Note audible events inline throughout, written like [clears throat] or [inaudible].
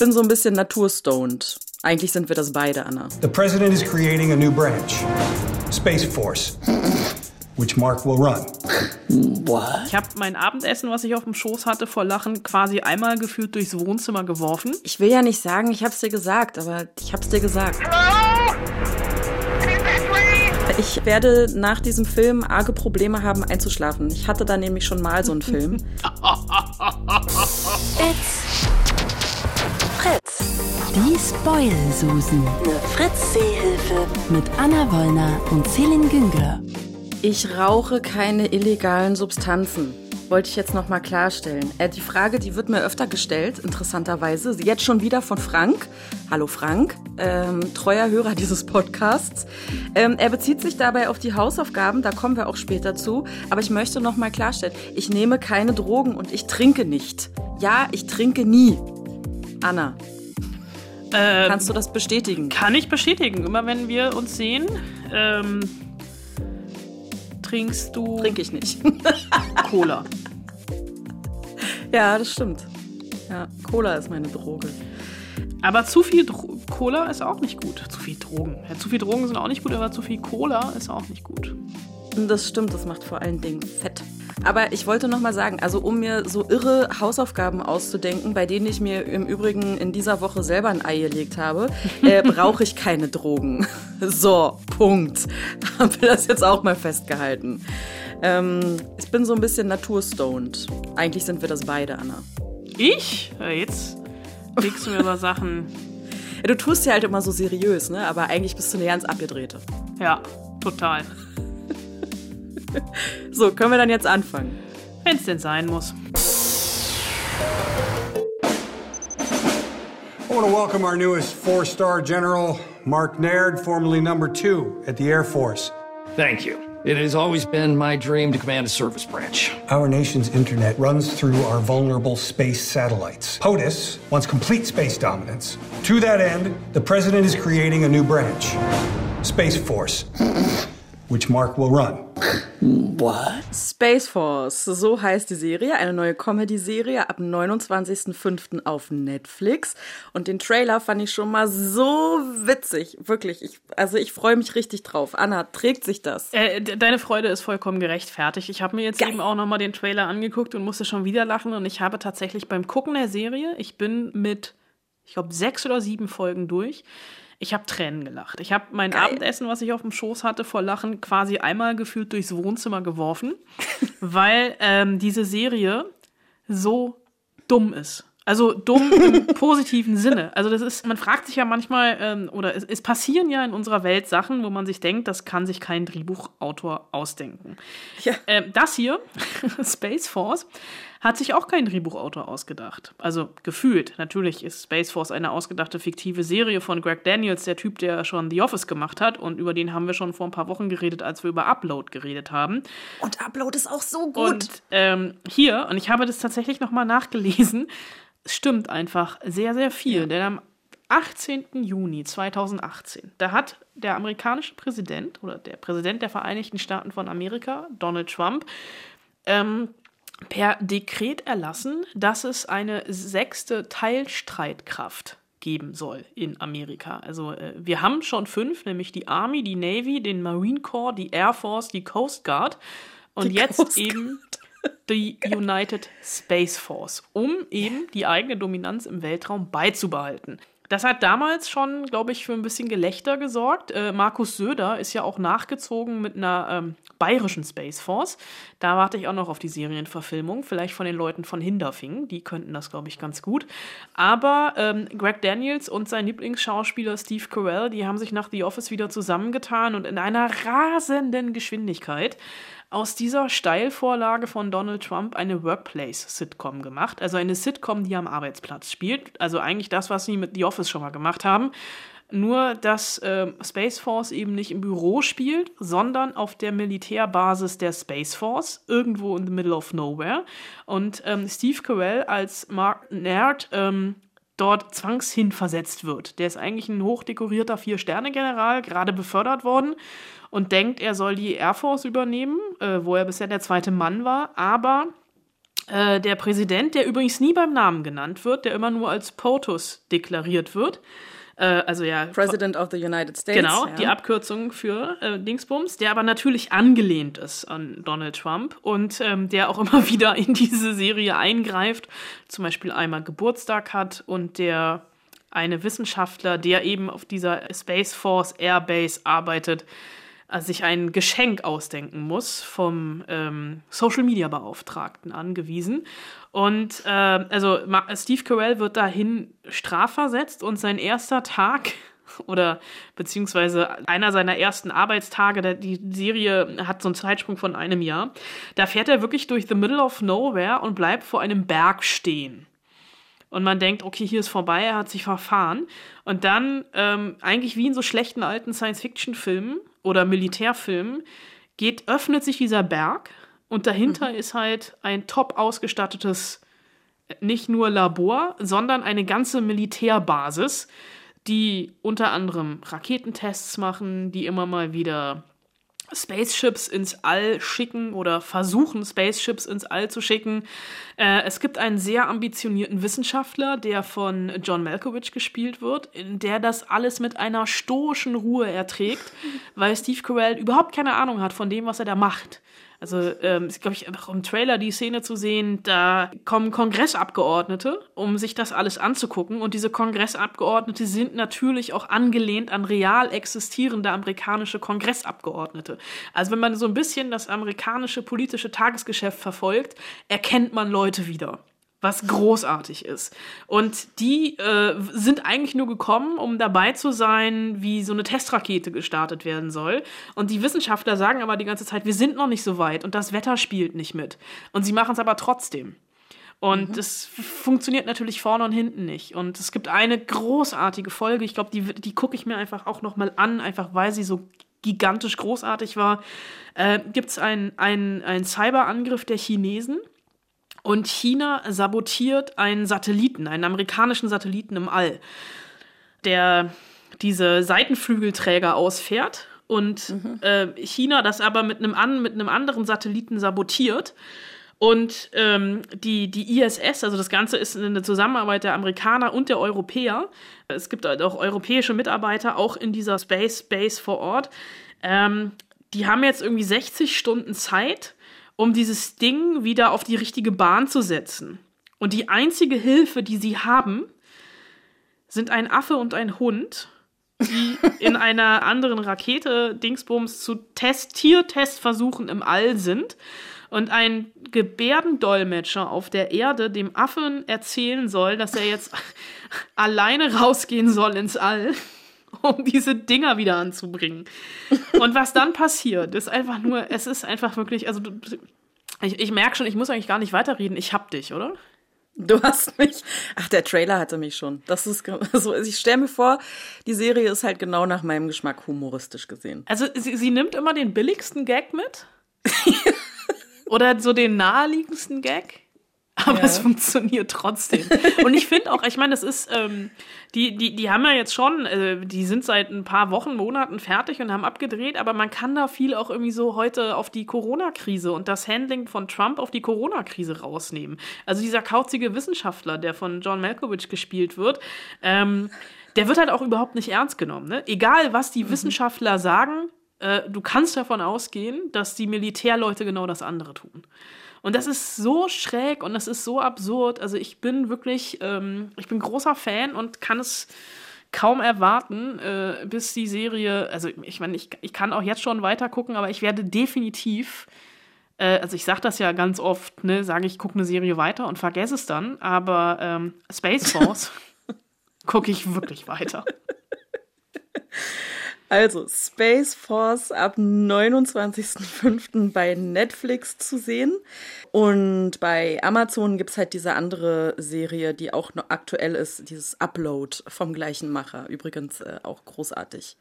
bin so ein bisschen naturstoned. Eigentlich sind wir das beide, Anna. The president is creating a new branch, Space Force, which Mark will run. What? Ich habe mein Abendessen, was ich auf dem Schoß hatte, vor Lachen quasi einmal gefühlt durchs Wohnzimmer geworfen. Ich will ja nicht sagen, ich hab's dir gesagt, aber ich hab's dir gesagt. Hello? Ich werde nach diesem Film arge Probleme haben einzuschlafen. Ich hatte da nämlich schon mal so einen Film. [laughs] It's Fritz. Die Spoil-Susen. Eine Fritz-Seehilfe. Mit Anna Wollner und Celine Güngler. Ich rauche keine illegalen Substanzen. Wollte ich jetzt nochmal klarstellen. Äh, die Frage, die wird mir öfter gestellt, interessanterweise. Jetzt schon wieder von Frank. Hallo Frank, ähm, treuer Hörer [laughs] dieses Podcasts. Ähm, er bezieht sich dabei auf die Hausaufgaben, da kommen wir auch später zu. Aber ich möchte nochmal klarstellen, ich nehme keine Drogen und ich trinke nicht. Ja, ich trinke nie. Anna, ähm, kannst du das bestätigen? Kann ich bestätigen. Immer wenn wir uns sehen, ähm, trinkst du. Trinke ich nicht. [laughs] Cola. Ja, das stimmt. Ja, Cola ist meine Droge. Aber zu viel Dro Cola ist auch nicht gut. Zu viel Drogen. Ja, zu viel Drogen sind auch nicht gut, aber zu viel Cola ist auch nicht gut. Das stimmt, das macht vor allen Dingen Fett. Aber ich wollte noch mal sagen, also um mir so irre Hausaufgaben auszudenken, bei denen ich mir im Übrigen in dieser Woche selber ein Ei gelegt habe, [laughs] äh, brauche ich keine Drogen. [laughs] So, Punkt. [laughs] Haben wir das jetzt auch mal festgehalten. Ähm, ich bin so ein bisschen naturstoned. Eigentlich sind wir das beide, Anna. Ich? Jetzt legst du mir über Sachen. Ja, du tust ja halt immer so seriös, ne? Aber eigentlich bist du eine ganz abgedrehte. Ja, total. [laughs] so, können wir dann jetzt anfangen? Wenn es denn sein muss. I want to welcome our newest four-star general, Mark Naird, formerly number two at the Air Force. Thank you. It has always been my dream to command a service branch. Our nation's internet runs through our vulnerable space satellites. POTUS wants complete space dominance. To that end, the president is creating a new branch, Space Force, [laughs] which Mark will run. What? Space Force, so heißt die Serie, eine neue Comedy-Serie ab 29.05. auf Netflix. Und den Trailer fand ich schon mal so witzig, wirklich. Ich, also ich freue mich richtig drauf. Anna, trägt sich das? Äh, deine Freude ist vollkommen gerechtfertigt. Ich habe mir jetzt Geil. eben auch noch mal den Trailer angeguckt und musste schon wieder lachen. Und ich habe tatsächlich beim Gucken der Serie, ich bin mit, ich glaube, sechs oder sieben Folgen durch ich habe Tränen gelacht. Ich habe mein Geil. Abendessen, was ich auf dem Schoß hatte, vor Lachen quasi einmal gefühlt durchs Wohnzimmer geworfen, [laughs] weil ähm, diese Serie so dumm ist. Also dumm im [laughs] positiven Sinne. Also das ist, man fragt sich ja manchmal, ähm, oder es, es, passieren ja in unserer Welt Sachen, wo man sich denkt, das kann sich kein Drehbuchautor ausdenken. Ja. Ähm, das hier, [laughs] Space Force, hat sich auch kein Drehbuchautor ausgedacht. Also gefühlt. Natürlich ist Space Force eine ausgedachte fiktive Serie von Greg Daniels, der Typ, der schon The Office gemacht hat. Und über den haben wir schon vor ein paar Wochen geredet, als wir über Upload geredet haben. Und Upload ist auch so gut. Und ähm, hier, und ich habe das tatsächlich nochmal nachgelesen, stimmt einfach sehr, sehr viel. Ja. Denn am 18. Juni 2018, da hat der amerikanische Präsident oder der Präsident der Vereinigten Staaten von Amerika, Donald Trump, ähm, per Dekret erlassen, dass es eine sechste Teilstreitkraft geben soll in Amerika. Also äh, wir haben schon fünf, nämlich die Army, die Navy, den Marine Corps, die Air Force, die Coast Guard und die jetzt Coast eben [laughs] die United Space Force, um eben die eigene Dominanz im Weltraum beizubehalten. Das hat damals schon, glaube ich, für ein bisschen Gelächter gesorgt. Äh, Markus Söder ist ja auch nachgezogen mit einer ähm, bayerischen Space Force. Da warte ich auch noch auf die Serienverfilmung, vielleicht von den Leuten von Hinderfing. Die könnten das, glaube ich, ganz gut. Aber ähm, Greg Daniels und sein Lieblingsschauspieler Steve Carell, die haben sich nach The Office wieder zusammengetan und in einer rasenden Geschwindigkeit aus dieser Steilvorlage von Donald Trump eine Workplace-Sitcom gemacht. Also eine Sitcom, die am Arbeitsplatz spielt. Also eigentlich das, was sie mit The Office schon mal gemacht haben. Nur, dass äh, Space Force eben nicht im Büro spielt, sondern auf der Militärbasis der Space Force, irgendwo in the middle of nowhere. Und ähm, Steve Carell als Mark Nerd ähm, dort zwangshin versetzt wird. Der ist eigentlich ein hochdekorierter Vier-Sterne-General, gerade befördert worden und denkt, er soll die Air Force übernehmen, äh, wo er bisher der zweite Mann war, aber Äh, der Präsident, der übrigens nie beim Namen genannt wird, der immer nur als POTUS deklariert wird. Äh, also ja. President of the United States. Genau, ja. die Abkürzung für äh, Dingsbums, der aber natürlich angelehnt ist an Donald Trump und ähm, der auch [laughs] immer wieder in diese Serie eingreift, zum Beispiel einmal Geburtstag hat und der eine Wissenschaftler, der eben auf dieser Space Force Airbase arbeitet, äh, sich ein Geschenk ausdenken muss, vom ähm, Social Media Beauftragten angewiesen. Und äh, also Steve Carell wird dahin strafversetzt und sein erster Tag [laughs] oder beziehungsweise einer seiner ersten Arbeitstage, die Serie hat so einen Zeitsprung von einem Jahr, da fährt er wirklich durch the middle of nowhere und bleibt vor einem Berg stehen. Und man denkt, okay, hier ist vorbei, er hat sich verfahren. Und dann, ähm, eigentlich wie in so schlechten alten Science-Fiction-Filmen, oder Militärfilmen geht, öffnet sich dieser Berg und dahinter mhm. ist halt ein top ausgestattetes, nicht nur Labor, sondern eine ganze Militärbasis, die unter anderem Raketentests machen, die immer mal wieder Spaceships ins All schicken oder versuchen, Spaceships ins All zu schicken. Äh, es gibt einen sehr ambitionierten Wissenschaftler, der von John Malkovich gespielt wird, in der das alles mit einer stoischen Ruhe erträgt, [laughs] weil Steve Carell überhaupt keine Ahnung hat von dem, was er da macht. Also ähm, ist, glaube ich, auch im Trailer die Szene zu sehen, da kommen Kongressabgeordnete, um sich das alles anzugucken. Und diese Kongressabgeordnete sind natürlich auch angelehnt an real existierende amerikanische Kongressabgeordnete. Also wenn man so ein bisschen das amerikanische politische Tagesgeschäft verfolgt, erkennt man Leute wieder was großartig ist. Und die äh, sind eigentlich nur gekommen, um dabei zu sein, wie so eine Testrakete gestartet werden soll. Und die Wissenschaftler sagen aber die ganze Zeit, wir sind noch nicht so weit und das Wetter spielt nicht mit. Und sie machen es aber trotzdem. Und es mhm. funktioniert natürlich vorne und hinten nicht. Und es gibt eine großartige Folge, ich glaube, die, die gucke ich mir einfach auch nochmal an, einfach weil sie so gigantisch großartig war. Äh, gibt es einen ein Cyberangriff der Chinesen und China sabotiert einen Satelliten, einen amerikanischen Satelliten im All, der diese Seitenflügelträger ausfährt und mhm. äh, China das aber mit einem, an, mit einem anderen Satelliten sabotiert. Und ähm, die, die ISS, also das Ganze ist eine Zusammenarbeit der Amerikaner und der Europäer. Es gibt halt auch europäische Mitarbeiter, auch in dieser Space Base vor Ort. Ähm, die haben jetzt irgendwie 60 Stunden Zeit, um dieses Ding wieder auf die richtige Bahn zu setzen. Und die einzige Hilfe, die sie haben, sind ein Affe und ein Hund, die [laughs] in einer anderen Rakete Dingsbums zu Test Tiertestversuchen im All sind und ein Gebärdendolmetscher auf der Erde dem Affen erzählen soll, dass er jetzt [laughs] alleine rausgehen soll ins All, [laughs] um diese Dinger wieder anzubringen. Und was dann passiert, ist einfach nur, es ist einfach wirklich, also ich, ich merke schon, ich muss eigentlich gar nicht weiterreden. Ich hab dich, oder? Du hast mich. Ach, der Trailer hatte mich schon. Das ist [laughs] so. ich stelle mir vor, die Serie ist halt genau nach meinem Geschmack humoristisch gesehen. Also sie, sie nimmt immer den billigsten Gag mit. [laughs] Oder so den naheliegendsten Gag aber ja. es funktioniert trotzdem. Und ich finde auch, ich meine, das ist, ähm, die, die, die haben ja jetzt schon, äh, die sind seit ein paar Wochen, Monaten fertig und haben abgedreht, aber man kann da viel auch irgendwie so heute auf die Corona-Krise und das Handling von Trump auf die Corona-Krise rausnehmen. Also dieser kauzige Wissenschaftler, der von John Malkovich gespielt wird, ähm, der wird halt auch überhaupt nicht ernst genommen. Ne? Egal, was die mhm. Wissenschaftler sagen, äh, du kannst davon ausgehen, dass die Militärleute genau das andere tun. Und das ist so schräg und das ist so absurd. Also ich bin wirklich, ähm, ich bin großer Fan und kann es kaum erwarten, äh, bis die Serie, also ich meine, ich, ich kann auch jetzt schon weiter gucken, aber ich werde definitiv, äh, also ich sage das ja ganz oft, ne, sage ich, gucke eine Serie weiter und vergesse es dann, aber ähm, Space Force [laughs] gucke ich wirklich weiter. [laughs] Also, Space Force ab 29.05. bei Netflix zu sehen. Und bei Amazon gibt's halt diese andere Serie, die auch noch aktuell ist, dieses Upload vom gleichen Macher. Übrigens äh, auch großartig.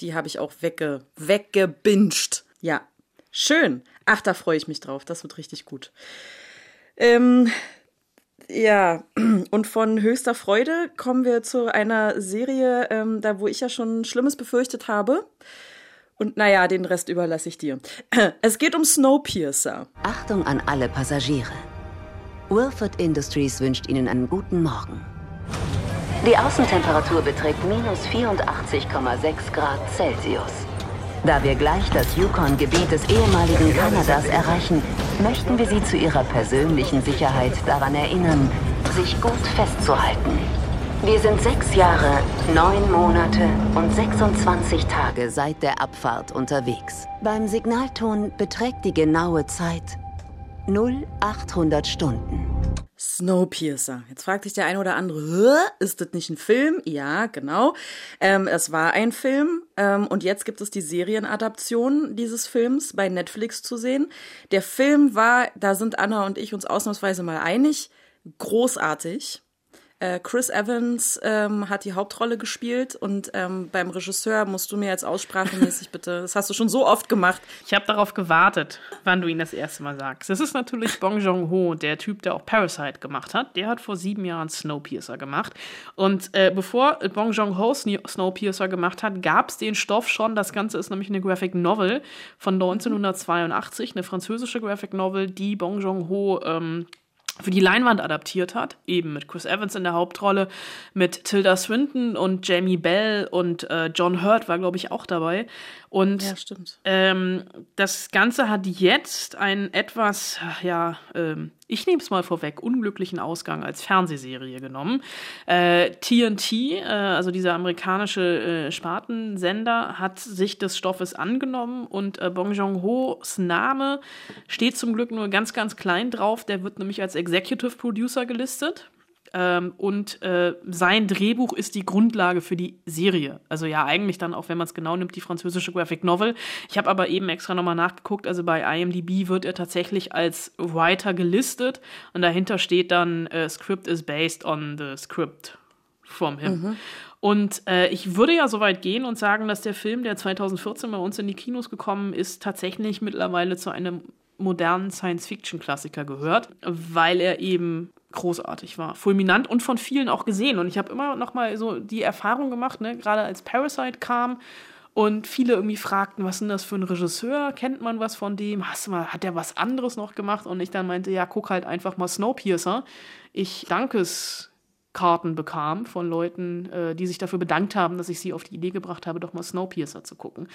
Die habe ich auch wegge weggebinged. Ja, schön. Ach, da freue ich mich drauf. Das wird richtig gut. Ähm, ja, [clears throat] und von höchster Freude kommen wir zu einer Serie, ähm, da wo ich ja schon Schlimmes befürchtet habe. Und naja, den Rest überlasse ich dir. [clears throat] Es geht um Snowpiercer. Achtung an alle Passagiere. Wilford Industries wünscht Ihnen einen guten Morgen. Die Außentemperatur beträgt minus 84,6 Grad Celsius. Da wir gleich das Yukon-Gebiet des ehemaligen Kanadas erreichen, möchten wir Sie zu Ihrer persönlichen Sicherheit daran erinnern, sich gut festzuhalten. Wir sind sechs Jahre, neun Monate und 26 Tage seit der Abfahrt unterwegs. Beim Signalton beträgt die genaue Zeit 0800 Stunden. Snowpiercer. Jetzt fragt sich der eine oder andere, ist das nicht ein Film? Ja, genau. Ähm, es war ein Film ähm, und jetzt gibt es die Serienadaption dieses Films bei Netflix zu sehen. Der Film war, da sind Anna und ich uns ausnahmsweise mal einig, großartig. Äh, Chris Evans ähm, hat die Hauptrolle gespielt und ähm, beim Regisseur musst du mir jetzt aussprachemäßig bitte, das hast du schon so oft gemacht. Ich habe darauf gewartet, wann du ihn das erste Mal sagst. Das ist natürlich Bong Joon-ho, der Typ, der auch Parasite gemacht hat. Der hat vor sieben Jahren Snowpiercer gemacht. Und äh, bevor Bong Joon-ho Snowpiercer gemacht hat, gab es den Stoff schon. Das Ganze ist nämlich eine Graphic Novel von 1982, eine französische Graphic Novel, die Bong Joon-ho ähm, für die Leinwand adaptiert hat, eben mit Chris Evans in der Hauptrolle, mit Tilda Swinton und Jamie Bell und äh, John Hurt war, glaube ich, auch dabei. Und ja, stimmt. Ähm, das Ganze hat jetzt einen etwas, ja, ähm, ich nehme es mal vorweg, unglücklichen Ausgang als Fernsehserie genommen. Äh, TNT, äh, also dieser amerikanische äh, Spartensender, hat sich des Stoffes angenommen und äh, Bong Joon-ho's Name steht zum Glück nur ganz, ganz klein drauf. Der wird nämlich als Executive Producer gelistet. Ähm, und äh, sein Drehbuch ist die Grundlage für die Serie. Also ja, eigentlich dann auch, wenn man es genau nimmt, die französische Graphic Novel. Ich habe aber eben extra nochmal nachgeguckt. Also bei IMDb wird er tatsächlich als Writer gelistet und dahinter steht dann äh, Script is based on the script from him. Mhm. Und äh, ich würde ja so weit gehen und sagen, dass der Film, der 2014 bei uns in die Kinos gekommen ist, tatsächlich mittlerweile zu einem modernen Science-Fiction-Klassiker gehört, weil er eben großartig war, fulminant und von vielen auch gesehen. Und ich habe immer noch mal so die Erfahrung gemacht, ne, gerade als Parasite kam und viele irgendwie fragten, was ist das für ein Regisseur? Kennt man was von dem? Hast du mal, hat der was anderes noch gemacht? Und ich dann meinte, ja, guck halt einfach mal Snowpiercer. Ich Dankeskarten bekam von Leuten, äh, die sich dafür bedankt haben, dass ich sie auf die Idee gebracht habe, doch mal Snowpiercer zu gucken.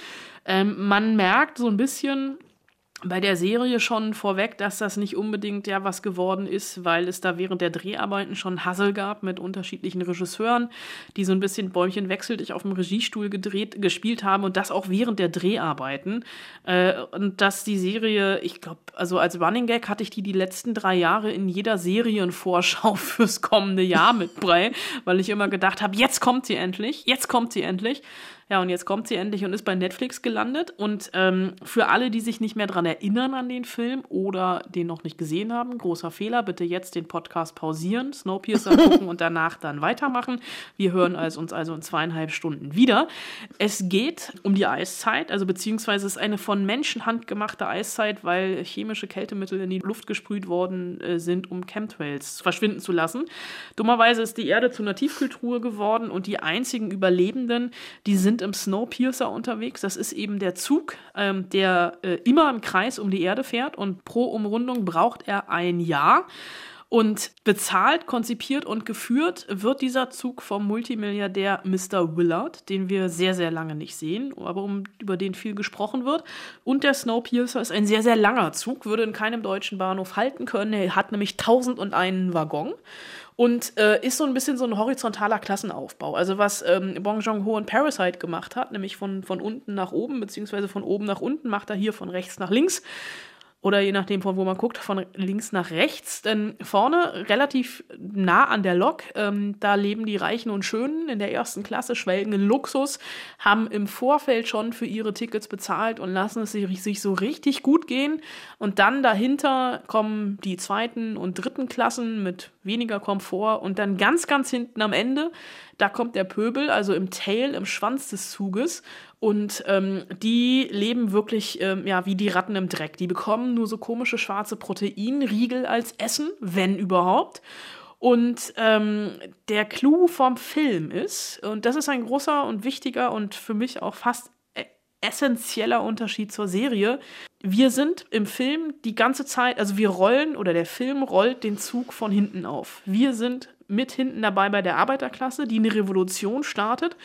Ähm, man merkt so ein bisschen, bei der Serie schon vorweg, dass das nicht unbedingt ja was geworden ist, weil es da während der Dreharbeiten schon Hassel gab mit unterschiedlichen Regisseuren, die so ein bisschen Bäumchen wechseltig auf dem Regiestuhl gedreht, gespielt haben und das auch während der Dreharbeiten. Äh, und dass die Serie, ich glaube, also als Running Gag hatte ich die die letzten drei Jahre in jeder Serienvorschau [laughs] fürs kommende Jahr mit Brei, weil ich immer gedacht habe, jetzt kommt sie endlich, jetzt kommt sie endlich. Ja, und jetzt kommt sie endlich und ist bei Netflix gelandet. Und ähm, für alle, die sich nicht mehr daran erinnern an den Film oder den noch nicht gesehen haben, großer Fehler, bitte jetzt den Podcast pausieren, Snowpiercer [laughs] gucken und danach dann weitermachen. Wir hören also uns also in zweieinhalb Stunden wieder. Es geht um die Eiszeit, also beziehungsweise es ist eine von Menschenhand gemachte Eiszeit, weil chemische Kältemittel in die Luft gesprüht worden äh, sind, um Chemtrails verschwinden zu lassen. Dummerweise ist die Erde zu einer Tiefkühltruhe geworden und die einzigen Überlebenden, die sind sind im Snowpiercer unterwegs. Das ist eben der Zug, ähm, der äh, immer im Kreis um die Erde fährt und pro Umrundung braucht er ein Jahr. Und bezahlt, konzipiert und geführt wird dieser Zug vom Multimilliardär Mr. Willard, den wir sehr, sehr lange nicht sehen, aber um, über den viel gesprochen wird. Und der Snowpiercer ist ein sehr, sehr langer Zug, würde in keinem deutschen Bahnhof halten können. Er hat nämlich 1001 Waggon und äh, ist so ein bisschen so ein horizontaler Klassenaufbau. Also was ähm, Bong Joon-ho in Parasite gemacht hat, nämlich von, von unten nach oben, beziehungsweise von oben nach unten, macht er hier von rechts nach links oder je nachdem, von wo man guckt, von links nach rechts. Denn vorne, relativ nah an der Lok, ähm, da leben die Reichen und Schönen in der ersten Klasse, schwelgen in Luxus, haben im Vorfeld schon für ihre Tickets bezahlt und lassen es sich so richtig gut gehen. Und dann dahinter kommen die zweiten und dritten Klassen mit weniger Komfort und dann ganz, ganz hinten am Ende, da kommt der Pöbel, also im Tail, im Schwanz des Zuges und ähm, die leben wirklich ähm, ja, wie die Ratten im Dreck. Die bekommen nur so komische schwarze Proteinriegel als Essen, wenn überhaupt. Und ähm, der Clou vom Film ist, und das ist ein großer und wichtiger und für mich auch fast e-, essentieller Unterschied zur Serie, wir sind im Film die ganze Zeit, also wir rollen oder der Film rollt den Zug von hinten auf. Wir sind mit hinten dabei bei der Arbeiterklasse, die eine Revolution startet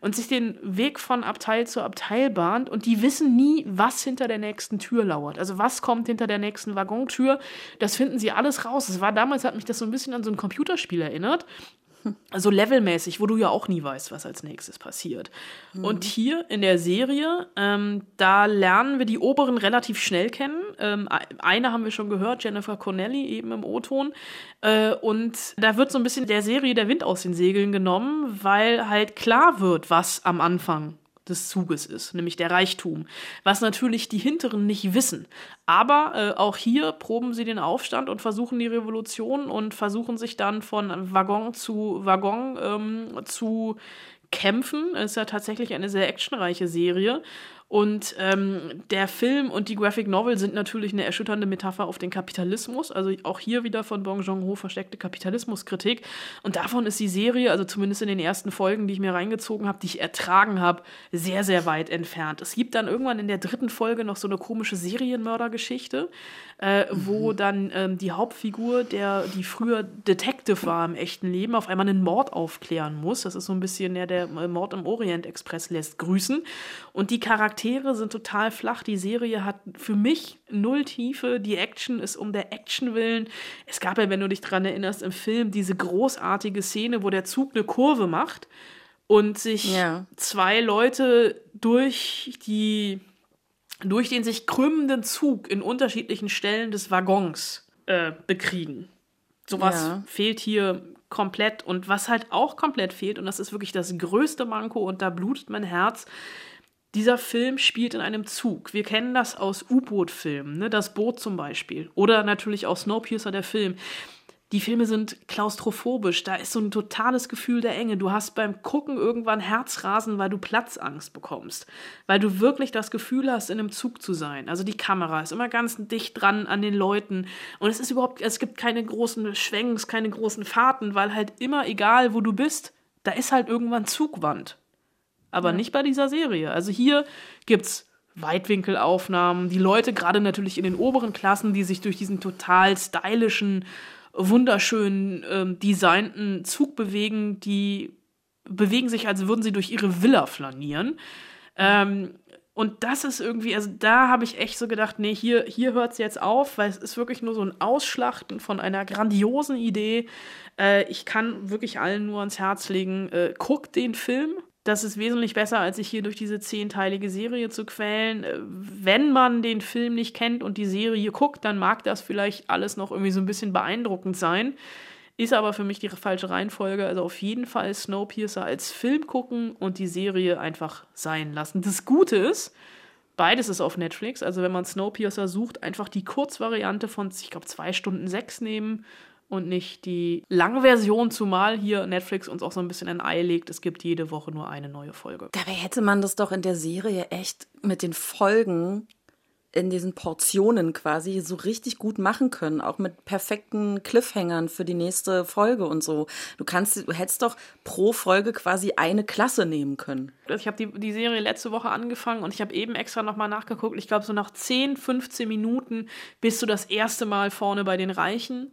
und sich den Weg von Abteil zu Abteil bahnt und die wissen nie, was hinter der nächsten Tür lauert. Also was kommt hinter der nächsten Waggontür, das finden sie alles raus. Es war damals, hat mich das so ein bisschen an so ein Computerspiel erinnert, also levelmäßig, wo du ja auch nie weißt, was als nächstes passiert. Mhm. Und hier in der Serie, ähm, da lernen wir die Oberen relativ schnell kennen. Ähm, eine haben wir schon gehört, Jennifer Connelly eben im O-Ton. Äh, und da wird so ein bisschen der Serie der Wind aus den Segeln genommen, weil halt klar wird, was am Anfang des Zuges ist, nämlich der Reichtum, was natürlich die Hinteren nicht wissen. Aber äh, auch hier proben sie den Aufstand und versuchen die Revolution und versuchen sich dann von Waggon zu Waggon ähm, zu kämpfen. Ist ja tatsächlich eine sehr actionreiche Serie. Und ähm, der Film und die Graphic Novel sind natürlich eine erschütternde Metapher auf den Kapitalismus. Also auch hier wieder von Bong Joon-ho versteckte Kapitalismuskritik. Und davon ist die Serie, also zumindest in den ersten Folgen, die ich mir reingezogen habe, die ich ertragen habe, sehr, sehr weit entfernt. Es gibt dann irgendwann in der dritten Folge noch so eine komische Serienmördergeschichte, äh, wo mhm. dann ähm, die Hauptfigur, der die früher Detective war im echten Leben, auf einmal einen Mord aufklären muss. Das ist so ein bisschen ja, der Mord im Orient Express lässt grüßen. Und die Charaktere sind total flach. Die Serie hat für mich null Tiefe. Die Action ist um der Action willen. Es gab ja, wenn du dich dran erinnerst, im Film diese großartige Szene, wo der Zug eine Kurve macht und sich ja. zwei Leute durch die durch den sich krümmenden Zug in unterschiedlichen Stellen des Waggons äh, bekriegen. Sowas ja. fehlt hier komplett. Und was halt auch komplett fehlt, und das ist wirklich das größte Manko, und da blutet mein Herz, dieser Film spielt in einem Zug. Wir kennen das aus U-Boot-Filmen, ne? das Boot zum Beispiel. Oder natürlich auch Snowpiercer, der Film. Die Filme sind klaustrophobisch, da ist so ein totales Gefühl der Enge. Du hast beim Gucken irgendwann Herzrasen, weil du Platzangst bekommst. Weil du wirklich das Gefühl hast, in einem Zug zu sein. Also die Kamera ist immer ganz dicht dran an den Leuten. Und es ist überhaupt, es gibt keine großen Schwenks, keine großen Fahrten, weil halt immer egal, wo du bist, da ist halt irgendwann Zugwand. Aber ja. nicht bei dieser Serie. Also hier gibt's Weitwinkelaufnahmen, die Leute gerade natürlich in den oberen Klassen, die sich durch diesen total stylischen wunderschön ähm, designten Zug bewegen, die bewegen sich, als würden sie durch ihre Villa flanieren. Ähm, und das ist irgendwie, also da habe ich echt so gedacht, nee, hier, hier hört es jetzt auf, weil es ist wirklich nur so ein Ausschlachten von einer grandiosen Idee. Äh, ich kann wirklich allen nur ans Herz legen, äh, guckt den Film, das ist wesentlich besser, als sich hier durch diese zehnteilige Serie zu quälen. Äh, wenn man den Film nicht kennt und die Serie guckt, dann mag das vielleicht alles noch irgendwie so ein bisschen beeindruckend sein. Ist aber für mich die falsche Reihenfolge. Also auf jeden Fall Snowpiercer als Film gucken und die Serie einfach sein lassen. Das Gute ist, beides ist auf Netflix. Also wenn man Snowpiercer sucht, einfach die Kurzvariante von, ich glaube, zwei Stunden sechs nehmen und nicht die lange Version, zumal hier Netflix uns auch so ein bisschen ein Ei legt. Es gibt jede Woche nur eine neue Folge. Dabei hätte man das doch in der Serie echt mit den Folgen in diesen Portionen quasi so richtig gut machen können, auch mit perfekten Cliffhangern für die nächste Folge und so. Du kannst, du hättest doch pro Folge quasi eine Klasse nehmen können. Ich habe die, die Serie letzte Woche angefangen und ich habe eben extra nochmal nachgeguckt. Ich glaube, so nach 10, 15 Minuten bist du das erste Mal vorne bei den Reichen.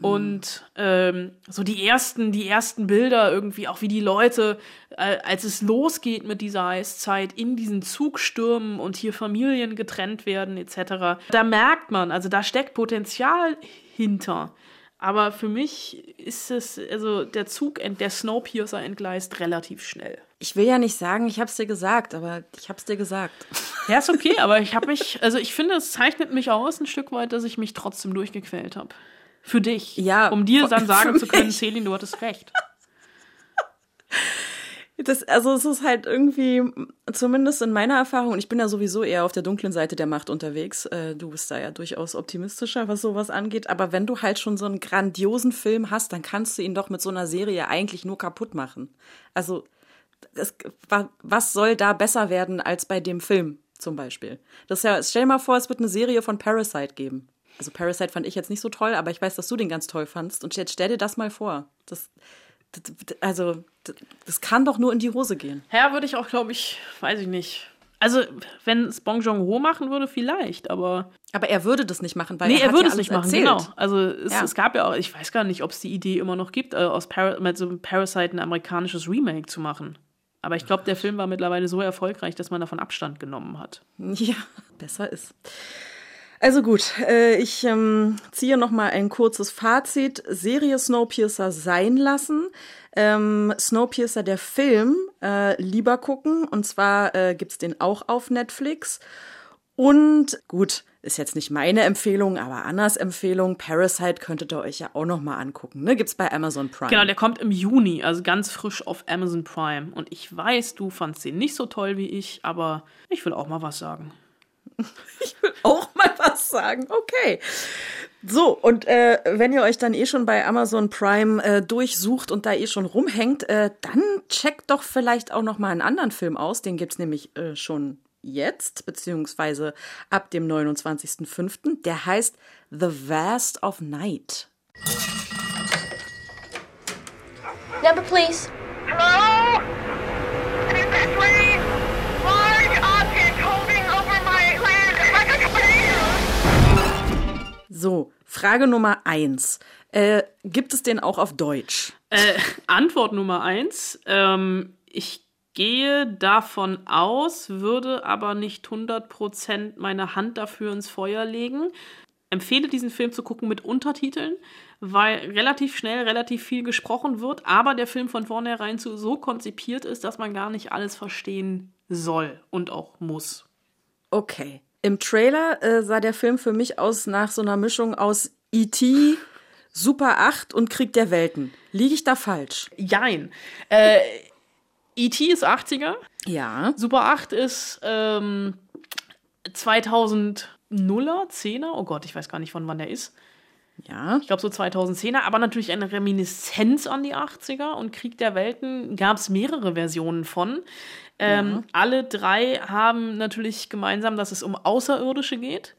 Und ähm, so die ersten, die ersten Bilder irgendwie, auch wie die Leute, äh, als es losgeht mit dieser Eiszeit, in diesen Zug stürmen und hier Familien getrennt werden, etc. Da merkt man, also da steckt Potenzial hinter. Aber für mich ist es, also der Zug, der Snowpiercer entgleist relativ schnell. Ich will ja nicht sagen, ich hab's dir gesagt, aber ich hab's dir gesagt. Ja, ist okay, aber ich habe mich, also ich finde, es zeichnet mich aus ein Stück weit, dass ich mich trotzdem durchgequält habe. Für dich. Ja. Um dir dann [laughs] sagen zu können, Celine, du hattest recht. Das, also es ist halt irgendwie, zumindest in meiner Erfahrung, und ich bin ja sowieso eher auf der dunklen Seite der Macht unterwegs, äh, du bist da ja durchaus optimistischer, was sowas angeht, aber wenn du halt schon so einen grandiosen Film hast, dann kannst du ihn doch mit so einer Serie eigentlich nur kaputt machen. Also es, was soll da besser werden als bei dem Film zum Beispiel? Das ist ja, stell dir mal vor, es wird eine Serie von Parasite geben. Also Parasite fand ich jetzt nicht so toll, aber ich weiß, dass du den ganz toll fandst. Und jetzt stell dir das mal vor. Das, das also, das, das kann doch nur in die Hose gehen. Ja, würde ich auch, glaube ich, weiß ich nicht. Also, wenn es Bong Joon-ho machen würde, vielleicht, aber. Aber er würde das nicht machen, weil nee, er, er würde ja es nicht machen, erzählt. genau. Also, es, Ja. es gab ja auch, ich weiß gar nicht, ob es die Idee immer noch gibt, äh, aus Par mit so einem Parasite ein amerikanisches Remake zu machen. Aber ich glaube, der Film war mittlerweile so erfolgreich, dass man davon Abstand genommen hat. [laughs] Ja, besser ist. Also gut, äh, ich ähm, ziehe noch mal ein kurzes Fazit. Serie Snowpiercer sein lassen. Ähm, Snowpiercer, der Film, äh, lieber gucken. Und zwar äh, gibt's den auch auf Netflix. Und gut, ist jetzt nicht meine Empfehlung, aber Annas Empfehlung. Parasite könntet ihr euch ja auch noch mal angucken. Ne? Gibt's bei Amazon Prime. Genau, der kommt im Juni, also ganz frisch auf Amazon Prime. Und ich weiß, du fandst den nicht so toll wie ich, aber ich will auch mal was sagen. [laughs] auch mal was sagen. Okay. So, und äh, wenn ihr euch dann eh schon bei Amazon Prime äh, durchsucht und da eh schon rumhängt, äh, dann checkt doch vielleicht auch noch mal einen anderen Film aus. Den gibt's nämlich äh, schon jetzt, beziehungsweise ab dem 29.05. Der heißt The Vast of Night. Number, please. Hello? Is this So, Frage Nummer eins. Äh, gibt es den auch auf Deutsch? Äh, Antwort Nummer eins. Ähm, ich gehe davon aus, würde aber nicht 100% meine Hand dafür ins Feuer legen. Empfehle diesen Film zu gucken mit Untertiteln, weil relativ schnell relativ viel gesprochen wird, aber der Film von vornherein so, so konzipiert ist, dass man gar nicht alles verstehen soll und auch muss. Okay. Im Trailer äh, sah der Film für mich aus nach so einer Mischung aus E.T., Super 8 und Krieg der Welten. Liege ich da falsch? Jein. Äh, E.T. ist 80er, Ja. Super 8 ist ähm, 2000er, 10er, oh Gott, ich weiß gar nicht, von wann der ist. Ja. Ich glaube so 2010er, aber natürlich eine Reminiszenz an die 80er und Krieg der Welten gab es mehrere Versionen von. Ähm, Alle drei haben natürlich gemeinsam, dass es um Außerirdische geht.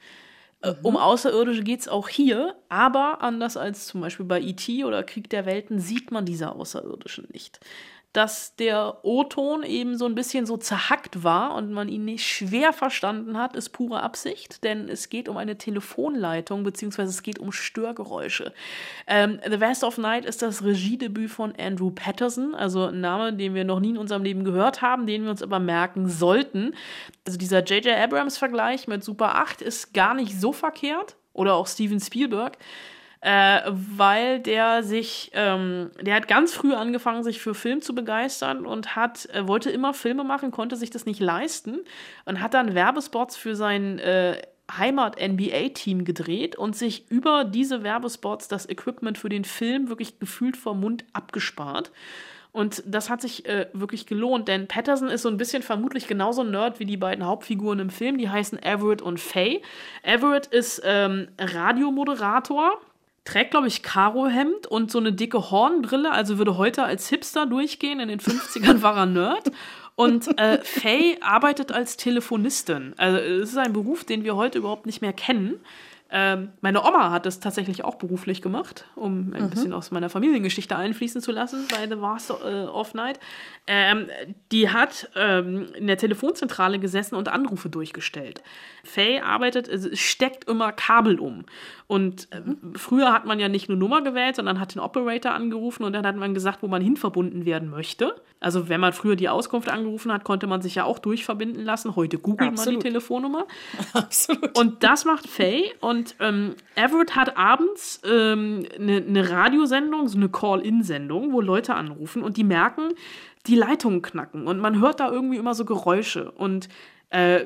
Äh, Um Außerirdische geht es auch hier, aber anders als zum Beispiel bei E.T. oder Krieg der Welten sieht man diese Außerirdischen nicht. Dass der O-Ton eben so ein bisschen so zerhackt war und man ihn nicht schwer verstanden hat, ist pure Absicht, denn es geht um eine Telefonleitung, beziehungsweise es geht um Störgeräusche. Ähm, The Vast of Night ist das Regiedebüt von Andrew Patterson, also ein Name, den wir noch nie in unserem Leben gehört haben, den wir uns aber merken sollten. Also dieser J.J. Abrams-Vergleich mit Super 8 ist gar nicht so verkehrt. Oder auch Steven Spielberg äh, weil der sich, ähm, der hat ganz früh angefangen, sich für Film zu begeistern und hat, äh, wollte immer Filme machen, konnte sich das nicht leisten und hat dann Werbespots für sein äh, Heimat-NBA-Team gedreht und sich über diese Werbespots das Equipment für den Film wirklich gefühlt vom Mund abgespart. Und das hat sich äh, wirklich gelohnt, denn Patterson ist so ein bisschen vermutlich genauso Nerd wie die beiden Hauptfiguren im Film. Die heißen Everett und Faye. Everett ist ähm, Radiomoderator, trägt, glaube ich, Karohemd und so eine dicke Hornbrille, also würde heute als Hipster durchgehen. In den 50ern war er Nerd. Und äh, Faye arbeitet als Telefonistin. Also es ist ein Beruf, den wir heute überhaupt nicht mehr kennen. Ähm, meine Oma hat das tatsächlich auch beruflich gemacht, um ein bisschen aus meiner Familiengeschichte einfließen zu lassen bei The Vast äh, of Night. Ähm, die hat ähm, in der Telefonzentrale gesessen und Anrufe durchgestellt. Faye arbeitet, also steckt immer Kabel um. Und ähm, früher hat man ja nicht nur Nummer gewählt, sondern hat den Operator angerufen und dann hat man gesagt, wo man hin verbunden werden möchte. Also wenn man früher die Auskunft angerufen hat, konnte man sich ja auch durchverbinden lassen. Heute googelt man Absolut. die Telefonnummer. [laughs] Absolut. Und das macht Faye. Und ähm, Everett hat abends eine ähm, ne- ne Radiosendung, so eine Call-In-Sendung, wo Leute anrufen und die merken, die Leitungen knacken. Und man hört da irgendwie immer so Geräusche. Und äh,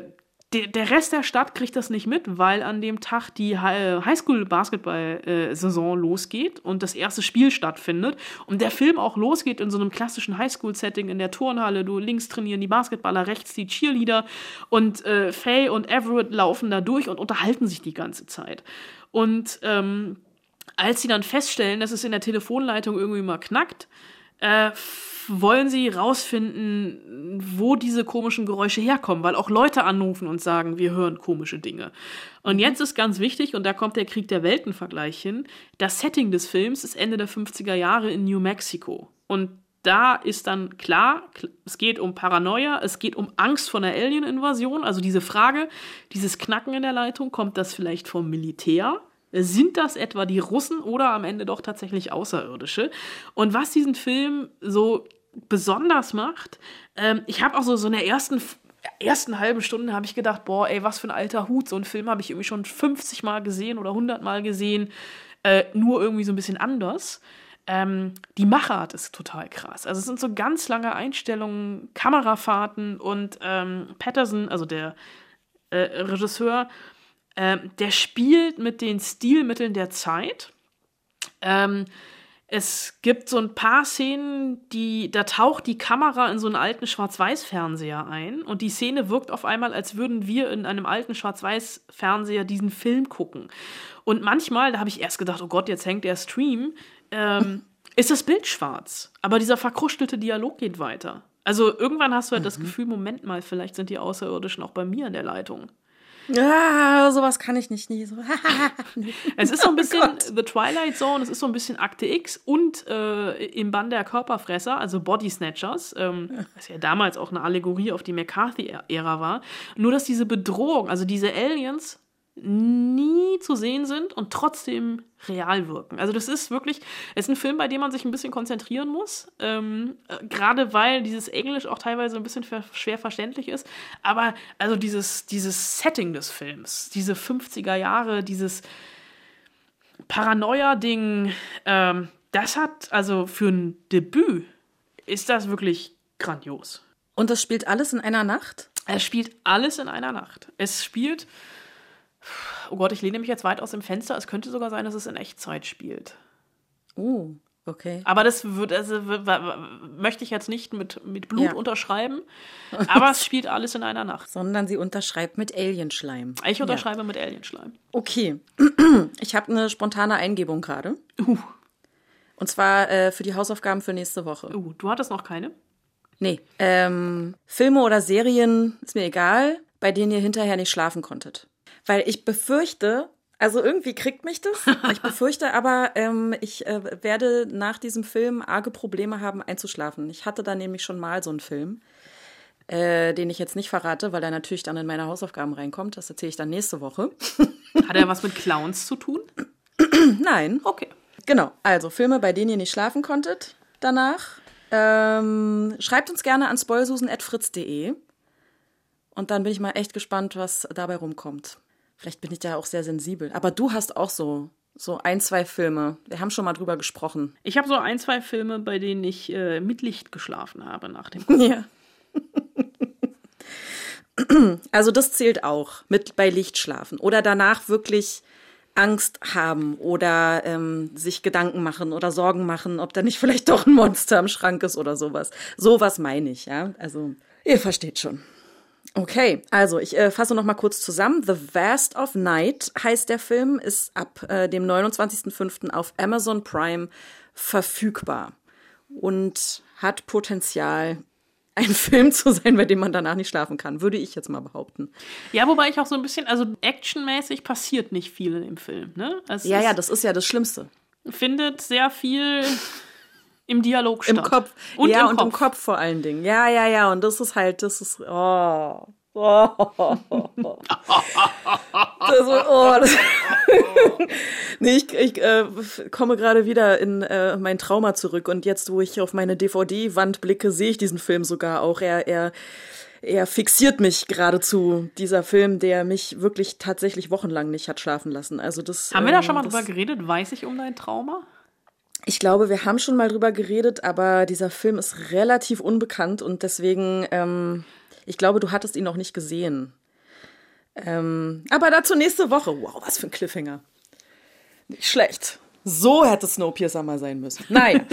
der, der Rest der Stadt kriegt das nicht mit, weil an dem Tag die Hi- Highschool-Basketball-Saison losgeht und das erste Spiel stattfindet und der Film auch losgeht in so einem klassischen Highschool-Setting in der Turnhalle. Du links trainieren die Basketballer, rechts die Cheerleader und äh, Faye und Everett laufen da durch und unterhalten sich die ganze Zeit. Und ähm, als sie dann feststellen, dass es in der Telefonleitung irgendwie mal knackt, äh, wollen sie rausfinden, wo diese komischen Geräusche herkommen, weil auch Leute anrufen und sagen, wir hören komische Dinge. Und jetzt ist ganz wichtig, und da kommt der Krieg der Welten-Vergleich hin, das Setting des Films ist Ende der 50er Jahre in New Mexico. Und da ist dann klar, kl- es geht um Paranoia, es geht um Angst vor einer Alien-Invasion. Also diese Frage, dieses Knacken in der Leitung, kommt das vielleicht vom Militär? Sind das etwa die Russen oder am Ende doch tatsächlich Außerirdische? Und was diesen Film so besonders macht, ähm, ich habe auch so, so in der ersten, ersten halben Stunde habe ich gedacht, boah, ey, was für ein alter Hut. So einen Film habe ich irgendwie schon 50 Mal gesehen oder 100 Mal gesehen, äh, nur irgendwie so ein bisschen anders. Ähm, die Machart ist total krass. Also es sind so ganz lange Einstellungen, Kamerafahrten und ähm, Patterson, also der äh, Regisseur, ähm, der spielt mit den Stilmitteln der Zeit. Ähm, es gibt so ein paar Szenen, die, da taucht die Kamera in so einen alten Schwarz-Weiß-Fernseher ein und die Szene wirkt auf einmal, als würden wir in einem alten Schwarz-Weiß-Fernseher diesen Film gucken. Und manchmal, da habe ich erst gedacht, oh Gott, jetzt hängt der Stream, ähm, [laughs] ist das Bild schwarz. Aber dieser verkrustelte Dialog geht weiter. Also irgendwann hast du halt das Gefühl, Moment mal, vielleicht sind die Außerirdischen auch bei mir in der Leitung. Ah, sowas kann ich nicht. Nie so. [laughs] Es ist so ein bisschen The Twilight Zone, es ist so ein bisschen Akte X und äh, im Bann der Körperfresser, also Body Snatchers, ähm, was ja damals auch eine Allegorie auf die McCarthy-Ära war. Nur, dass diese Bedrohung, also diese Aliens, nie zu sehen sind und trotzdem real wirken. Also das ist wirklich, es ist ein Film, bei dem man sich ein bisschen konzentrieren muss, ähm, äh, gerade weil dieses Englisch auch teilweise ein bisschen schwer verständlich ist. Aber also dieses, dieses Setting des Films, diese 50er Jahre, dieses Paranoia-Ding, ähm, das hat also für ein Debüt ist das wirklich grandios. Und das spielt alles in einer Nacht? Es spielt alles in einer Nacht. Es spielt, oh Gott, ich lehne mich jetzt weit aus dem Fenster. Es könnte sogar sein, dass es in Echtzeit spielt. Oh, okay. Aber das wird, also, möchte ich jetzt nicht mit, mit Blut Ja. unterschreiben. [laughs] Aber es spielt alles in einer Nacht. Sondern sie unterschreibt mit Alienschleim. Ich unterschreibe mit Alienschleim. Okay. [clears throat] Ich habe eine spontane Eingebung gerade. Uh, Und zwar äh, für die Hausaufgaben für nächste Woche. uh, du hattest noch keine? Nee. Ähm, Filme oder Serien, ist mir egal, bei denen ihr hinterher nicht schlafen konntet. Weil ich befürchte, also irgendwie kriegt mich das. Ich [laughs] befürchte aber, ähm, ich äh, werde nach diesem Film arge Probleme haben, einzuschlafen. Ich hatte da nämlich schon mal so einen Film, äh, den ich jetzt nicht verrate, weil er natürlich dann in meine Hausaufgaben reinkommt. Das erzähle ich dann nächste Woche. Hat er was mit Clowns zu tun? [clears throat] Nein. Okay. Genau, also Filme, bei denen ihr nicht schlafen konntet danach. Ähm, schreibt uns gerne an spoilsusen.fritz.de und dann bin ich mal echt gespannt, was dabei rumkommt. Vielleicht bin ich da auch sehr sensibel. Aber du hast auch so, so ein, zwei Filme. Wir haben schon mal drüber gesprochen. Ich habe so ein, zwei Filme, bei denen ich äh, mit Licht geschlafen habe nach dem [laughs] Ja. [clears throat] Also das zählt auch mit bei Lichtschlafen oder danach wirklich Angst haben oder ähm, sich Gedanken machen oder Sorgen machen, ob da nicht [laughs] vielleicht doch ein Monster im Schrank ist oder sowas. Sowas meine ich, ja. Also ihr versteht schon. Okay, also ich äh, fasse noch mal kurz zusammen. The Vast of Night heißt der Film, ist ab äh, dem 29.05. auf Amazon Prime verfügbar und hat Potenzial, [laughs] ein Film zu sein, bei dem man danach nicht schlafen kann, würde ich jetzt mal behaupten. Ja, wobei ich auch so ein bisschen, also actionmäßig passiert nicht viel in dem Film, ne? Es Ja, ist- ja, das ist ja das Schlimmste. findet sehr viel im Dialog statt. Im Kopf. Und ja, im und Kopf. im Kopf vor allen Dingen. Ja, ja, ja. Und das ist halt, das ist. Oh. [laughs] Oh. Das, oh, das, [laughs] nee, ich, ich äh, komme gerade wieder in äh, mein Trauma zurück und jetzt, wo ich auf meine DVD-Wand blicke, sehe ich diesen Film sogar auch. Er, er, er fixiert mich geradezu, dieser Film, der mich wirklich tatsächlich wochenlang nicht hat schlafen lassen. Also das. Haben wir da ähm, schon mal das, drüber geredet? Weiß ich um dein Trauma? Ich glaube, wir haben schon mal drüber geredet, aber dieser Film ist relativ unbekannt und deswegen, ähm, ich glaube, du hattest ihn noch nicht gesehen. Ähm, aber dazu nächste Woche. Wow, was für ein Cliffhanger. Nicht schlecht. So hätte Snowpiercer mal sein müssen. Nein.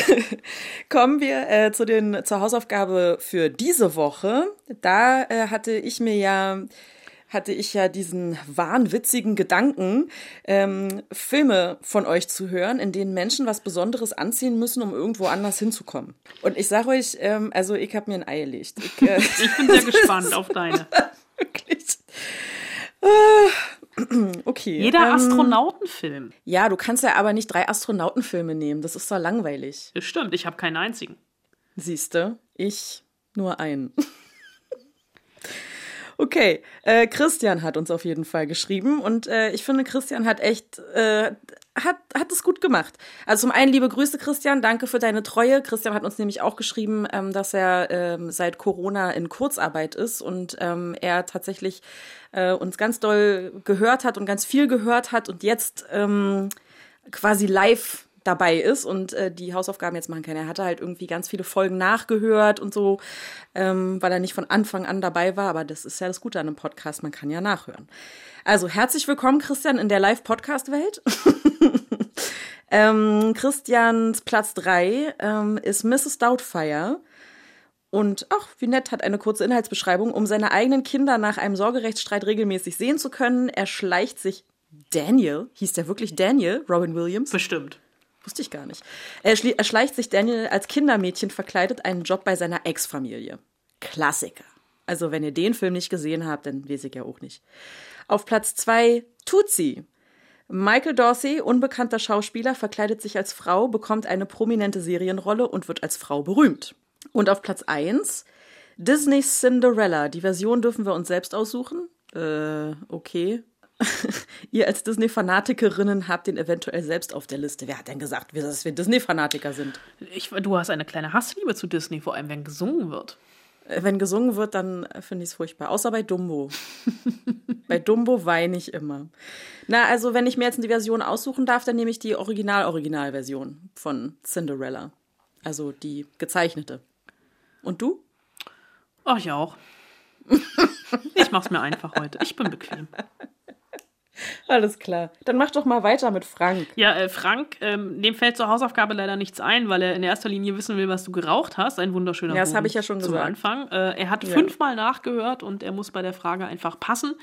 [laughs] Kommen wir äh, zu den, zur Hausaufgabe für diese Woche. Da äh, hatte ich mir ja hatte ich ja diesen wahnwitzigen Gedanken, ähm, Filme von euch zu hören, in denen Menschen was Besonderes anziehen müssen, um irgendwo anders hinzukommen. Und ich sage euch, ähm, also ich habe mir ein Ei gelegt. Ich, äh, [laughs] Ich bin sehr [laughs] gespannt auf deine. wirklich. Äh, [clears throat] Okay. Jeder ähm, Astronautenfilm. Ja, du kannst ja aber nicht drei Astronautenfilme nehmen. Das ist doch langweilig. Das stimmt, ich habe keinen einzigen. Siehste, ich nur einen. [laughs] Okay, äh, Christian hat uns auf jeden Fall geschrieben und äh, ich finde, Christian hat echt, äh, hat, hat es gut gemacht. Also zum einen liebe Grüße, Christian, danke für deine Treue. Christian hat uns nämlich auch geschrieben, ähm, dass er ähm, seit Corona in Kurzarbeit ist und ähm, er tatsächlich äh, uns ganz doll gehört hat und ganz viel gehört hat und jetzt ähm, quasi live dabei ist und äh, die Hausaufgaben jetzt machen kann. Er hatte halt irgendwie ganz viele Folgen nachgehört und so, ähm, weil er nicht von Anfang an dabei war. Aber das ist ja das Gute an einem Podcast, man kann ja nachhören. Also herzlich willkommen, Christian, in der Live-Podcast-Welt. [laughs] ähm, Christians Platz drei ähm, ist Mrs. Doubtfire. Und ach, wie nett, hat eine kurze Inhaltsbeschreibung. Um seine eigenen Kinder nach einem Sorgerechtsstreit regelmäßig sehen zu können, erschleicht sich Daniel, hieß der wirklich Daniel, Robin Williams? Bestimmt. Wusste ich gar nicht. Er erschleicht sich Daniel als Kindermädchen verkleidet einen Job bei seiner Ex-Familie. Klassiker. Also, wenn ihr den Film nicht gesehen habt, dann weiß ich ja auch nicht. Auf Platz zwei Tutsi. Michael Dorsey, unbekannter Schauspieler, verkleidet sich als Frau, bekommt eine prominente Serienrolle und wird als Frau berühmt. Und auf Platz eins Disney's Cinderella. Die Version dürfen wir uns selbst aussuchen. Äh, okay. [laughs] Ihr als Disney-Fanatikerinnen habt den eventuell selbst auf der Liste. Wer hat denn gesagt, dass wir Disney-Fanatiker sind? Ich, du hast eine kleine Hassliebe zu Disney, vor allem wenn gesungen wird. Äh, Wenn gesungen wird, dann äh, finde ich es furchtbar. Außer bei Dumbo. [laughs] bei Dumbo weine ich immer. Na, also wenn ich mir jetzt die Version aussuchen darf, dann nehme ich die Original-Original-Version von Cinderella. Also die gezeichnete. Und du? Ach, ich auch. [laughs] Ich mach's mir einfach heute. Ich bin bequem. [laughs] Alles klar. Dann mach doch mal weiter mit Frank. Ja, äh, Frank, ähm, dem fällt zur Hausaufgabe leider nichts ein, weil er in erster Linie wissen will, was du geraucht hast. Ein wunderschöner Ja, das Bogen hab ich ja schon zum gesagt. Anfang. Äh, er hat Ja. fünfmal nachgehört und er muss bei der Frage einfach passen.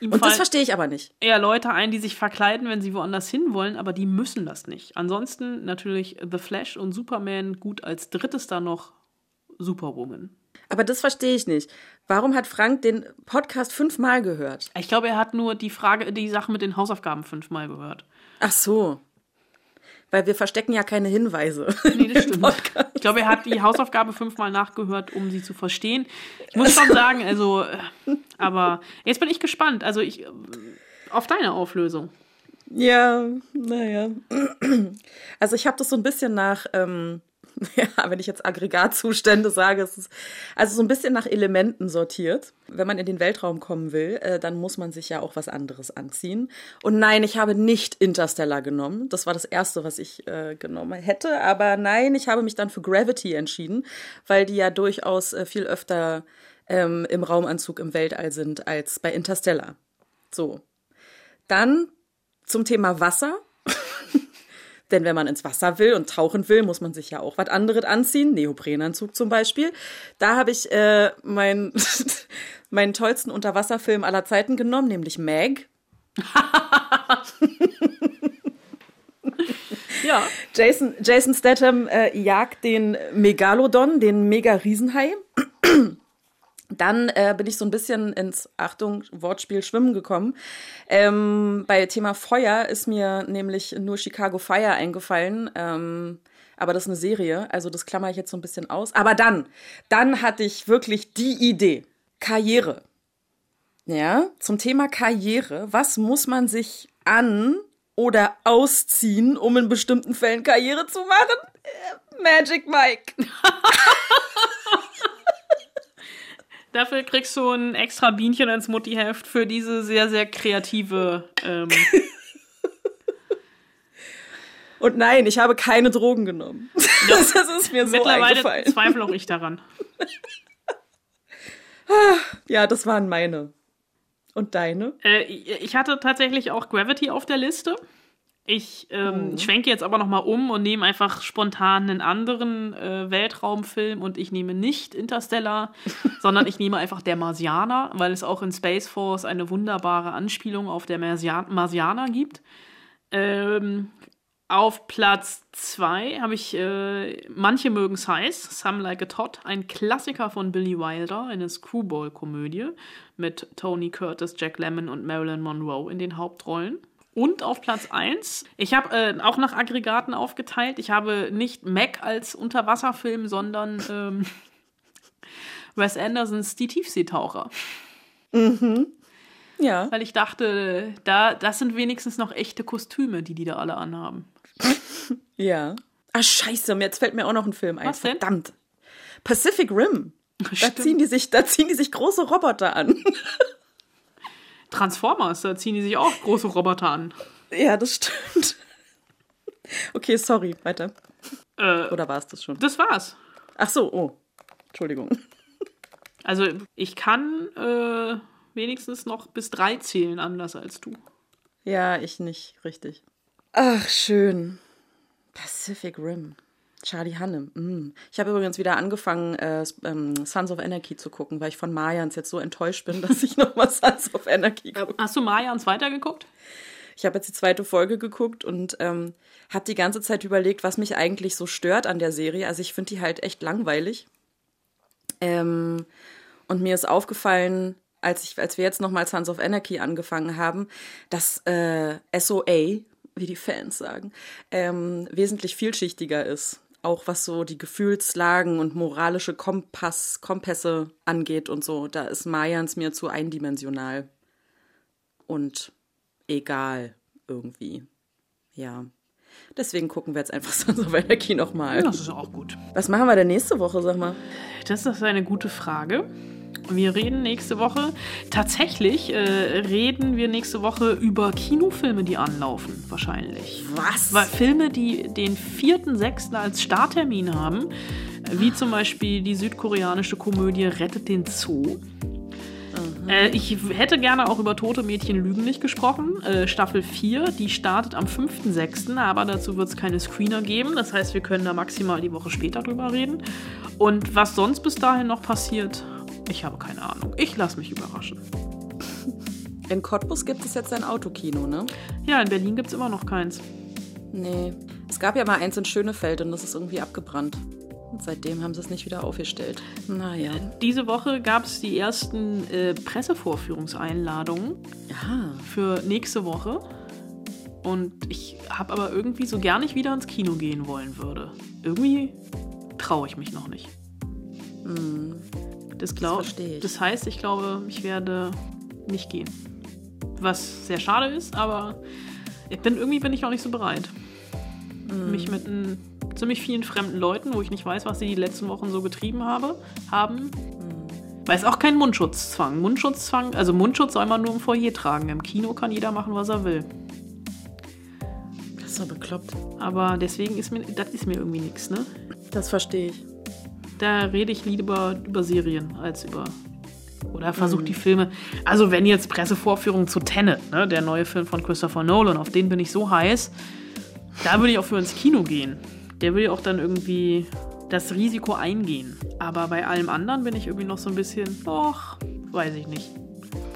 Ihm Und das verstehe ich aber nicht. eher Leute ein, die sich verkleiden, wenn sie woanders hin wollen, aber die müssen das nicht. Ansonsten natürlich The Flash und Superman gut als drittes da noch Superwoman. Aber das verstehe ich nicht. Warum hat Frank den Podcast fünfmal gehört? Ich glaube, er hat nur die Frage, die Sache mit den Hausaufgaben fünfmal gehört. Ach so. Weil wir verstecken ja keine Hinweise. [laughs] Nee, das stimmt. Podcast. Ich glaube, er hat die Hausaufgabe fünfmal nachgehört, um sie zu verstehen. Ich muss schon sagen, also, äh, aber jetzt bin ich gespannt. Also ich äh, auf deine Auflösung. Ja, naja. Also ich habe das so ein bisschen nach, ähm, [laughs] ja, wenn ich jetzt Aggregatzustände sage, es ist also so ein bisschen nach Elementen sortiert. Wenn man in den Weltraum kommen will, äh, dann muss man sich ja auch was anderes anziehen. Und nein, ich habe nicht Interstellar genommen. Das war das Erste, was ich äh, genommen hätte. Aber nein, ich habe mich dann für Gravity entschieden, weil die ja durchaus äh, viel öfter ähm, im Raumanzug im Weltall sind als bei Interstellar. So. Dann zum Thema Wasser. Denn wenn man ins Wasser will und tauchen will, muss man sich ja auch was anderes anziehen. Neoprenanzug zum Beispiel. Da habe ich äh, mein, [laughs] meinen tollsten Unterwasserfilm aller Zeiten genommen, nämlich Meg. [laughs] Ja. Jason, Jason Statham äh, jagt den Megalodon, den Mega-Riesenhai. Dann äh, bin ich so ein bisschen ins, Achtung, Wortspiel Schwimmen gekommen. Ähm, bei Thema Feuer ist mir nämlich nur Chicago Fire eingefallen. Ähm, aber das ist eine Serie, also das klammer ich jetzt so ein bisschen aus. Aber dann, dann hatte ich wirklich die Idee. Karriere. Ja, zum Thema Karriere. Was muss man sich an oder ausziehen, um in bestimmten Fällen Karriere zu machen? Äh, Magic Mike. [laughs] Dafür kriegst du ein extra Bienchen ins Muttiheft für diese sehr, sehr kreative. Ähm, [laughs] Und nein, ich habe keine Drogen genommen. [laughs] Das, ist mir so mittlerweile eingefallen. zweifle auch ich daran. [laughs] Ja, das waren meine. Und deine? Äh, ich hatte tatsächlich auch Gravity auf der Liste. Ich ähm, schwenke jetzt aber nochmal um und nehme einfach spontan einen anderen äh, Weltraumfilm und ich nehme nicht Interstellar, [laughs] sondern ich nehme einfach Der Marsianer, weil es auch in Space Force eine wunderbare Anspielung auf der Marsia Marsianer gibt. Ähm, Auf Platz 2 habe ich äh, Manche mögen's heiß, Some Like a Tot, ein Klassiker von Billy Wilder, eine Screwball-Komödie mit Tony Curtis, Jack Lemmon und Marilyn Monroe in den Hauptrollen. Und auf Platz 1, ich habe äh, auch nach Aggregaten aufgeteilt. Ich habe nicht Mac als Unterwasserfilm, sondern ähm, [laughs] Wes Andersons Die Tiefseetaucher. Ja. Weil ich dachte, da, das sind wenigstens noch echte Kostüme, die die da alle anhaben. [laughs] Ja. Ah, scheiße, jetzt fällt mir auch noch ein Film ein. Was denn? Verdammt. Pacific Rim. [laughs] Da Stimmt. ziehen, die sich, da ziehen die sich große Roboter an. Transformers, da ziehen die sich auch große Roboter an. ja, das stimmt. Okay, sorry, weiter. Äh, Oder war es das schon? das war's. Ach so, oh. Entschuldigung. Also ich kann äh, wenigstens noch bis drei zählen, anders als du. Ja, ich nicht, richtig. Ach, schön. Pacific Rim. Charlie Hannem. Mm. Ich habe übrigens wieder angefangen, äh, ähm, Sons of Anarchy zu gucken, weil ich von Mayans jetzt so enttäuscht bin, [laughs] dass ich nochmal Sons of Anarchy gucke. Hast du Mayans weitergeguckt? Ich habe jetzt die zweite Folge geguckt und ähm, habe die ganze Zeit überlegt, was mich eigentlich so stört an der Serie. Also ich finde die halt echt langweilig. Ähm, und mir ist aufgefallen, als, ich, als wir jetzt nochmal Sons of Anarchy angefangen haben, dass äh, SOA, wie die Fans sagen, ähm, wesentlich vielschichtiger ist. Auch was so die Gefühlslagen und moralische Kompass, Kompasse angeht und so. Da ist Mayans mir zu eindimensional. Und egal irgendwie. Ja. Deswegen gucken wir jetzt einfach [laughs] Sons of Anarchy nochmal. Das ist auch gut. Was machen wir denn nächste Woche, sag mal? Das ist eine gute Frage. Wir reden nächste Woche, tatsächlich äh, reden wir nächste Woche über Kinofilme, die anlaufen, wahrscheinlich. Was? Weil Filme, die den 4.6. als Starttermin haben, wie zum Beispiel die südkoreanische Komödie Rettet den Zoo. Äh, ich hätte gerne auch über Tote Mädchen Lügen nicht gesprochen. Äh, Staffel 4, die startet am 5.6., aber dazu wird es keine Screener geben. Das heißt, wir können da maximal die Woche später drüber reden. Und was sonst bis dahin noch passiert, ich habe keine Ahnung. Ich lasse mich überraschen. [laughs] In Cottbus gibt es jetzt ein Autokino, ne? Ja, in Berlin gibt es immer noch keins. Nee. Es gab ja mal eins in Schönefeld und das ist irgendwie abgebrannt. Und seitdem haben sie es nicht wieder aufgestellt. Naja. Diese Woche gab es die ersten äh, Pressevorführungseinladungen Ja. für nächste Woche. Und ich habe aber irgendwie so gar nicht wieder ins Kino gehen wollen würde. Irgendwie traue ich mich noch nicht. Das, glaub, Hm. verstehe ich. das heißt, ich glaube, ich werde nicht gehen. Was sehr schade ist, aber ich bin, irgendwie bin ich auch nicht so bereit. Hm. Mich mit n- ziemlich vielen fremden Leuten, wo ich nicht weiß, was sie die letzten Wochen so getrieben habe, haben. Hm. Weil es auch kein Mundschutzzwang. Mundschutzzwang, also Mundschutz soll man nur im Foyer tragen. Im Kino kann jeder machen, was er will. Das ist so bekloppt. Aber deswegen ist mir, das ist mir irgendwie nichts, ne? Das verstehe ich. Da rede ich lieber über Serien als über. Oder versuche die Filme. Also, wenn jetzt Pressevorführung zu Tenet, ne, der neue Film von Christopher Nolan, auf den bin ich so heiß, da würde ich auch für ins Kino gehen. Der will ja auch dann irgendwie das Risiko eingehen. Aber bei allem anderen bin ich irgendwie noch so ein bisschen, och, weiß ich nicht.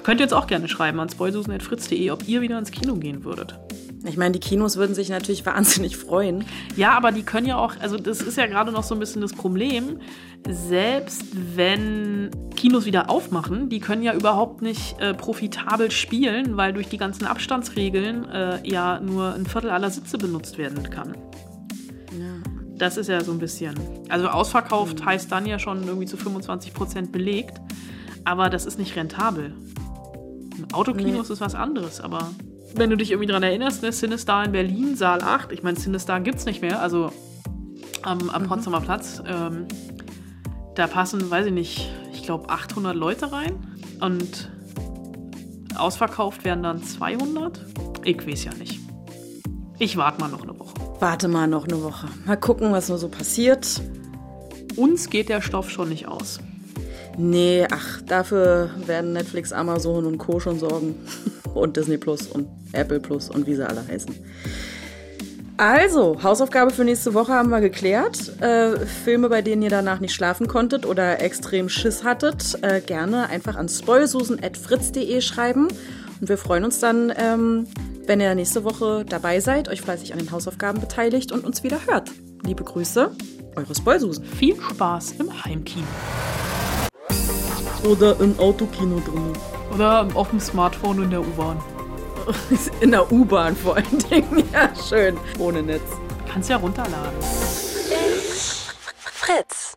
Könnt ihr jetzt auch gerne schreiben an spoilsusen.fritz.de, ob ihr wieder ins Kino gehen würdet. Ich meine, die Kinos würden sich natürlich [laughs] wahnsinnig freuen. Ja, aber die können ja auch, also das ist ja gerade noch so ein bisschen das Problem, selbst wenn Kinos wieder aufmachen, die können ja überhaupt nicht äh, profitabel spielen, weil durch die ganzen Abstandsregeln äh, ja nur ein Viertel aller Sitze benutzt werden kann. Das ist ja so ein bisschen. Also ausverkauft heißt dann ja schon irgendwie zu 25% belegt, aber das ist nicht rentabel. Autokinos ist was anderes, aber wenn du dich irgendwie dran erinnerst, ne, Cinestar in Berlin, Saal 8, ich meine, Cinestar gibt's nicht mehr, also am, am Potsdamer Platz, ähm, da passen, weiß ich nicht, ich glaube 800 Leute rein und ausverkauft werden dann 200. Ich weiß ja nicht. Ich warte mal noch eine Woche. Warte mal noch eine Woche. Mal gucken, was nur so passiert. Uns geht der Stoff schon nicht aus. Nee, ach, dafür werden Netflix, Amazon und Co. schon sorgen. [laughs] Und Disney Plus und Apple Plus und wie sie alle heißen. Also, Hausaufgabe für nächste Woche haben wir geklärt. Äh, Filme, bei denen ihr danach nicht schlafen konntet oder extrem Schiss hattet, äh, gerne einfach an spoilsusen.fritz.de schreiben. Und wir freuen uns dann, ähm, wenn ihr nächste Woche dabei seid, euch fleißig an den Hausaufgaben beteiligt und uns wieder hört. Liebe Grüße, eure Spoilsusen. Viel Spaß im Heimkino. Oder im Autokino drin. Oder auf dem Smartphone in der U-Bahn. [laughs] In der U-Bahn vor allen Dingen. Ja, schön. Ohne Netz. Kannst ja runterladen. Fritz.